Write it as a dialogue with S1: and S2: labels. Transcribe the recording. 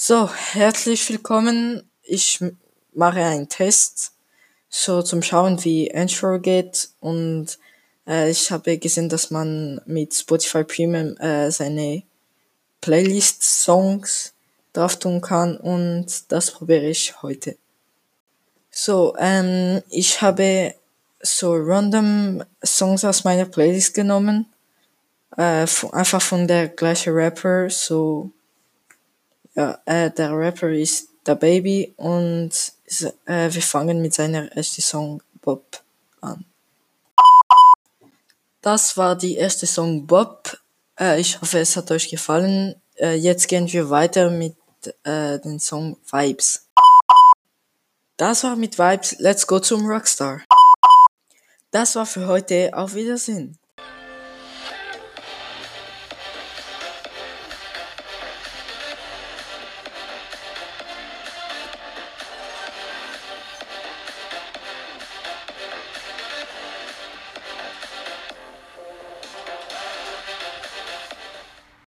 S1: So, herzlich willkommen. Ich mache einen Test, so zum Schauen, wie Anchor geht. Und äh, ich habe gesehen, dass man mit Spotify Premium äh, seine Playlist-Songs drauf tun kann. Und das probiere ich heute. So, ähm, ich habe so random Songs aus meiner Playlist genommen. Äh, einfach von der gleichen Rapper, so ja, äh, der Rapper ist der Baby und äh, wir fangen mit seiner ersten Song Bob an. Das war die erste Song Bob. Äh, ich hoffe, es hat euch gefallen. Äh, jetzt gehen wir weiter mit äh, den Song Vibes. Das war mit Vibes. Let's go zum Rockstar. Das war für heute. Auf Wiedersehen.